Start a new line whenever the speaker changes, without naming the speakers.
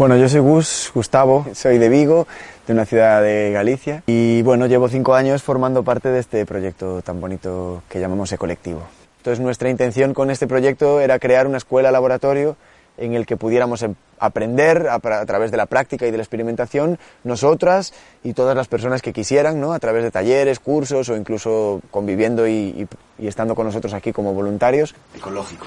Bueno, yo soy Gus, Gustavo, soy de Vigo, de una ciudad de Galicia y bueno, llevo cinco años formando parte de este proyecto tan bonito que llamamos Ecolectivo. Entonces nuestra intención con este proyecto era crear una escuela laboratorio en el que pudiéramos em- aprender a, través de la práctica y de la experimentación, nosotras y todas las personas que quisieran, ¿no? a través de talleres, cursos o incluso conviviendo y, y, y estando con nosotros aquí como voluntarios. Ecológico.